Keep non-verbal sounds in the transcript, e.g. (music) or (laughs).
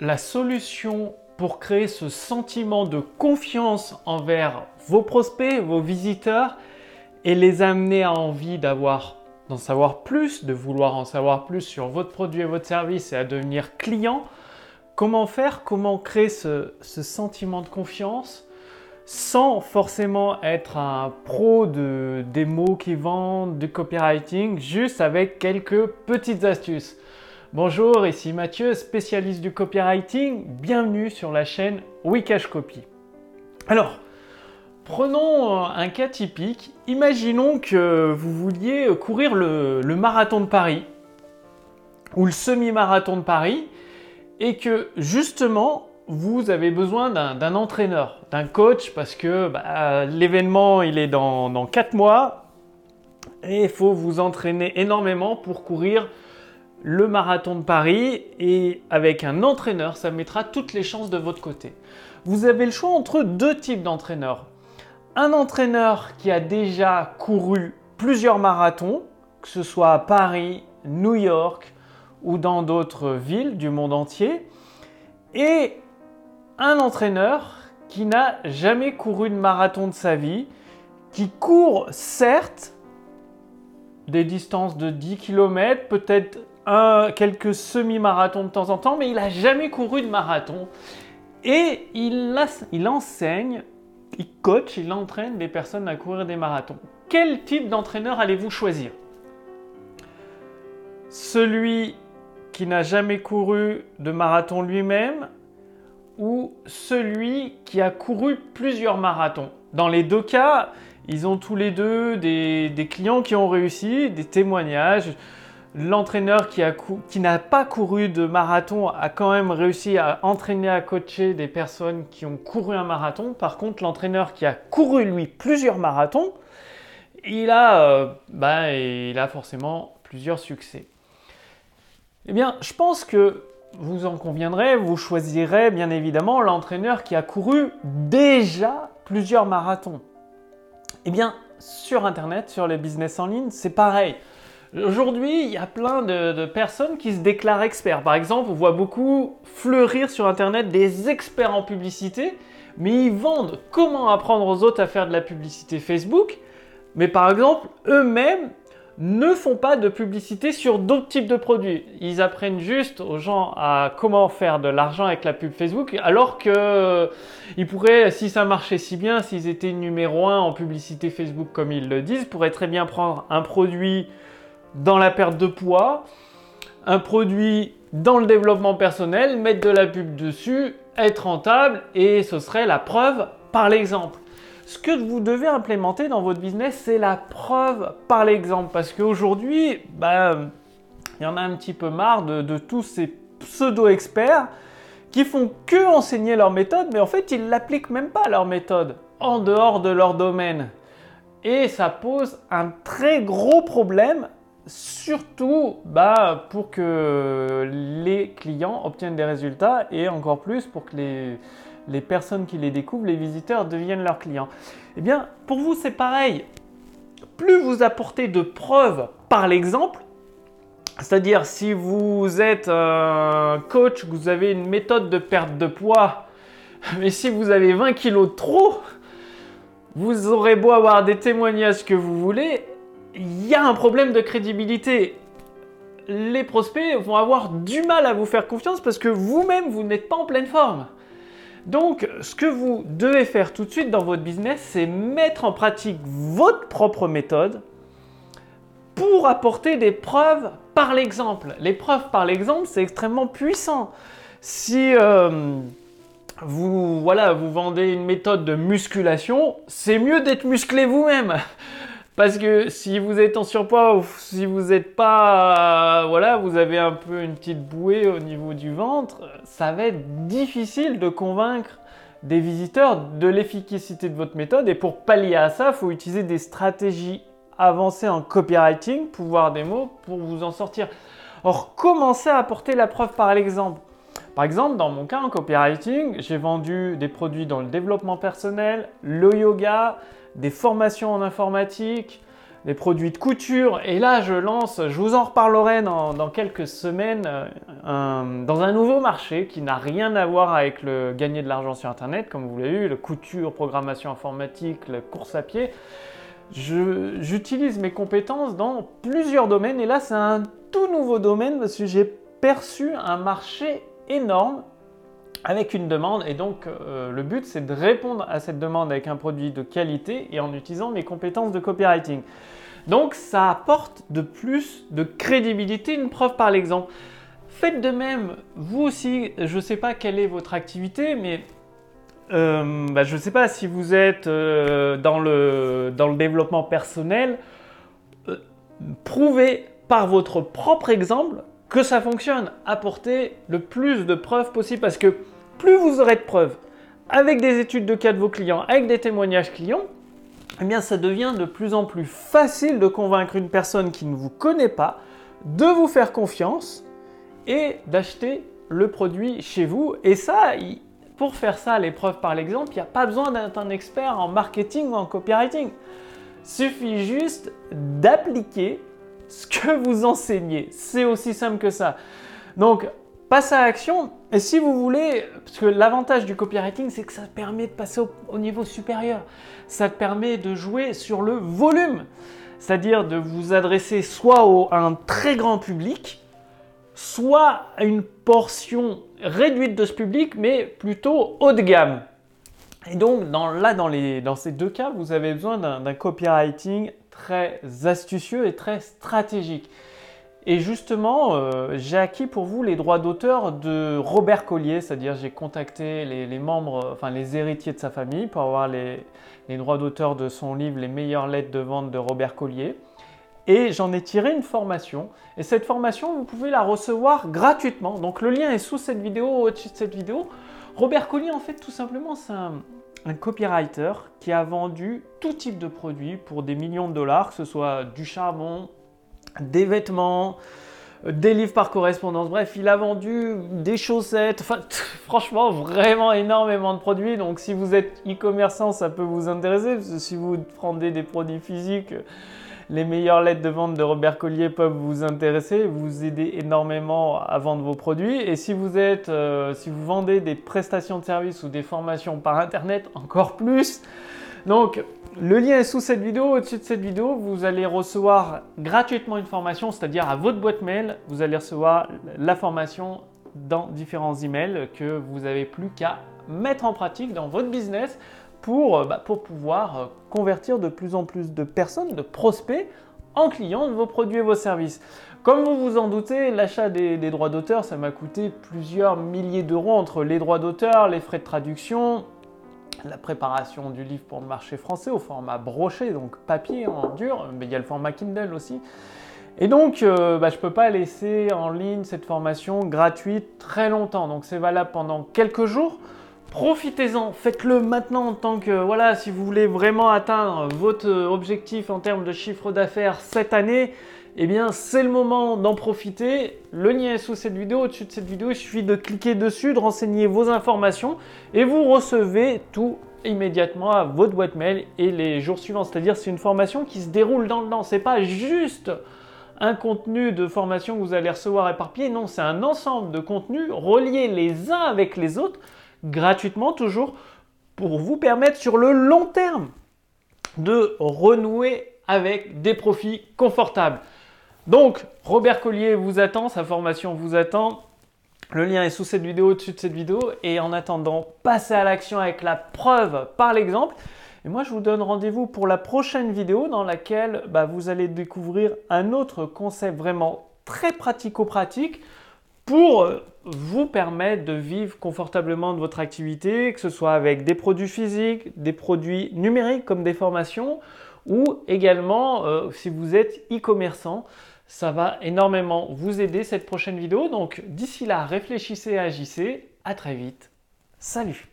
la solution pour créer ce sentiment de confiance envers vos prospects, vos visiteurs et les amener à envie d'avoir d'en savoir plus, de vouloir en savoir plus sur votre produit et votre service et à devenir client. Comment faire Comment créer ce, sentiment de confiance sans forcément être un pro de, des mots qui vendent, du copywriting, juste avec quelques petites astuces. Bonjour, ici Mathieu, spécialiste du copywriting. Bienvenue sur la chaîne Wikash Copy. Alors, prenons un cas typique. Imaginons que vous vouliez courir le, le marathon de Paris ou le semi-marathon de Paris et que justement vous avez besoin d'un entraîneur, d'un coach, parce que bah, l'événement, il est dans, dans 4 mois, et il faut vous entraîner énormément pour courir le marathon de Paris, et avec un entraîneur, ça mettra toutes les chances de votre côté. Vous avez le choix entre deux types d'entraîneurs. Un entraîneur qui a déjà couru plusieurs marathons, que ce soit à Paris, New York ou dans d'autres villes du monde entier, et un entraîneur qui n'a jamais couru de marathon de sa vie, qui court certes des distances de 10 km, peut-être quelques semi-marathons de temps en temps, mais il n'a jamais couru de marathon. Et il, il enseigne, il coach, il entraîne des personnes à courir des marathons. Quel type d'entraîneur allez-vous choisir? Celui qui n'a jamais couru de marathon lui-même ou celui qui a couru plusieurs marathons? Dans les deux cas, ils ont tous les deux des, clients qui ont réussi, des témoignages. L'entraîneur qui, n'a pas couru de marathon a quand même réussi à entraîner, à coacher des personnes qui ont couru un marathon. Par contre, l'entraîneur qui a couru lui plusieurs marathons, il a, euh, bah, il a forcément plusieurs succès. Eh bien, je pense que vous en conviendrez, vous choisirez bien évidemment l'entraîneur qui a couru déjà plusieurs marathons. Eh bien, sur Internet, sur les business en ligne, c'est pareil. Aujourd'hui, il y a plein de, personnes qui se déclarent experts. Par exemple, on voit beaucoup fleurir sur Internet des experts en publicité, mais ils vendent comment apprendre aux autres à faire de la publicité Facebook. Mais par exemple, eux-mêmes, ne font pas de publicité sur d'autres types de produits. Ils apprennent juste aux gens à comment faire de l'argent avec la pub Facebook, alors que pourraient, si ça marchait si bien, s'ils étaient numéro un en publicité Facebook comme ils le disent, pourraient très bien prendre un produit dans la perte de poids, un produit dans le développement personnel, mettre de la pub dessus, être rentable, et ce serait la preuve par l'exemple. Ce que vous devez implémenter dans votre business, c'est la preuve par l'exemple. Parce qu'aujourd'hui, bah, il y en a un petit peu marre de, tous ces pseudo-experts qui font que enseigner leur méthode, mais en fait, ils l'appliquent même pas leur méthode en dehors de leur domaine. Et ça pose un très gros problème, surtout bah, pour que les clients obtiennent des résultats et encore plus pour que les, personnes qui les découvrent, les visiteurs, deviennent leurs clients. Eh bien, pour vous, c'est pareil. Plus vous apportez de preuves par l'exemple, c'est-à-dire si vous êtes un coach, vous avez une méthode de perte de poids, (laughs) mais si vous avez 20 kilos de trop, vous aurez beau avoir des témoignages que vous voulez, il y a un problème de crédibilité. Les prospects vont avoir du mal à vous faire confiance parce que vous-même, vous n'êtes pas en pleine forme. Donc, ce que vous devez faire tout de suite dans votre business, c'est mettre en pratique votre propre méthode pour apporter des preuves par l'exemple. Les preuves par l'exemple, c'est extrêmement puissant. Si euh, vous, voilà, vous vendez une méthode de musculation, c'est mieux d'être musclé vous-même. Parce que si vous êtes en surpoids ou si vous n'êtes pas, voilà, vous avez un peu une petite bouée au niveau du ventre, ça va être difficile de convaincre des visiteurs de l'efficacité de votre méthode. Et pour pallier à ça, il faut utiliser des stratégies avancées en copywriting, pouvoir des mots, pour vous en sortir. Or, commencez à apporter la preuve par l'exemple. Par exemple, dans mon cas en copywriting, j'ai vendu des produits dans le développement personnel, le yoga, des formations en informatique, des produits de couture. Et là, je lance, je vous en reparlerai dans, quelques semaines, euh, dans un nouveau marché qui n'a rien à voir avec le gagner de l'argent sur Internet, comme vous l'avez vu, le couture, programmation informatique, la course à pied. J'utilise mes compétences dans plusieurs domaines et là, c'est un tout nouveau domaine parce que j'ai perçu un marché énorme avec une demande et donc euh, le but c'est de répondre à cette demande avec un produit de qualité et en utilisant mes compétences de copywriting. Donc ça apporte de plus de crédibilité, une preuve par l'exemple. Faites de même, vous aussi, je sais pas quelle est votre activité, mais euh, bah, je sais pas si vous êtes euh, dans, le, dans le développement personnel, prouvez par votre propre exemple que ça fonctionne. Apportez le plus de preuves possible parce que plus vous aurez de preuves avec des études de cas de vos clients, avec des témoignages clients, eh bien ça devient de plus en plus facile de convaincre une personne qui ne vous connaît pas de vous faire confiance et d'acheter le produit chez vous. Et ça, pour faire ça, l'épreuve par l'exemple, il n'y a pas besoin d'être un expert en marketing ou en copywriting. Suffit juste d'appliquer ce que vous enseignez. C'est aussi simple que ça. Donc, passe à l'action. Et si vous voulez, parce que l'avantage du copywriting, c'est que ça permet de passer au, niveau supérieur. Ça permet de jouer sur le volume. C'est-à-dire de vous adresser soit à un très grand public, soit à une portion réduite de ce public, mais plutôt haut de gamme. Et donc là, dans ces deux cas, vous avez besoin d'un copywriting très astucieux et très stratégique. Et justement, euh, j'ai acquis pour vous les droits d'auteur de Robert Collier, c'est-à-dire j'ai contacté les, membres, enfin les héritiers de sa famille pour avoir les, droits d'auteur de son livre Les meilleures lettres de vente de Robert Collier. Et j'en ai tiré une formation. Et cette formation, vous pouvez la recevoir gratuitement. Donc le lien est sous cette vidéo, au-dessus de cette vidéo. Robert Collier, en fait, tout simplement, c'est un, un copywriter qui a vendu tout type de produits pour des millions de dollars, que ce soit du charbon, des vêtements, des livres par correspondance. Bref, il a vendu des chaussettes. Enfin, franchement, vraiment énormément de produits. Donc, si vous êtes e-commerçant, ça peut vous intéresser. si vous prenez des produits physiques, les meilleures lettres de vente de Robert Collier peuvent vous intéresser, vous aider énormément à vendre vos produits. Et si vous êtes, euh, si vous vendez des prestations de services ou des formations par internet, encore plus. Donc, le lien est sous cette vidéo. Au-dessus de cette vidéo, vous allez recevoir gratuitement une formation, c'est-à-dire à votre boîte mail, vous allez recevoir la formation dans différents emails que vous n'avez plus qu'à mettre en pratique dans votre business pour, euh, bah, pour pouvoir euh, convertir de plus en plus de personnes, de prospects, en clients de vos produits et vos services. Comme vous vous en doutez, l'achat des, droits d'auteur, ça m'a coûté plusieurs milliers d'euros entre les droits d'auteur, les frais de traduction, la préparation du livre pour le marché français au format broché, donc papier en dur, mais il y a le format Kindle aussi. Et donc, euh, bah, je ne peux pas laisser en ligne cette formation gratuite très longtemps. Donc, c'est valable pendant quelques jours. Profitez-en, faites-le maintenant en tant que, voilà, si vous voulez vraiment atteindre votre objectif en termes de chiffre d'affaires cette année, eh bien c'est le moment d'en profiter. Le lien est sous cette vidéo, au-dessus de cette vidéo, il suffit de cliquer dessus, de renseigner vos informations et vous recevez tout immédiatement à votre boîte mail et les jours suivants. C'est-à-dire c'est une formation qui se déroule dans le temps, c'est pas juste un contenu de formation que vous allez recevoir éparpillé, non, c'est un ensemble de contenus reliés les uns avec les autres gratuitement toujours pour vous permettre sur le long terme de renouer avec des profits confortables. Donc, Robert Collier vous attend, sa formation vous attend. Le lien est sous cette vidéo, au-dessus de cette vidéo. Et en attendant, passez à l'action avec la preuve par l'exemple. Et moi, je vous donne rendez-vous pour la prochaine vidéo dans laquelle bah, vous allez découvrir un autre concept vraiment très pratico-pratique pour euh, vous permettre de vivre confortablement de votre activité, que ce soit avec des produits physiques, des produits numériques comme des formations, ou également euh, si vous êtes e-commerçant. Ça va énormément vous aider cette prochaine vidéo. Donc d'ici là, réfléchissez, agissez. À très vite. Salut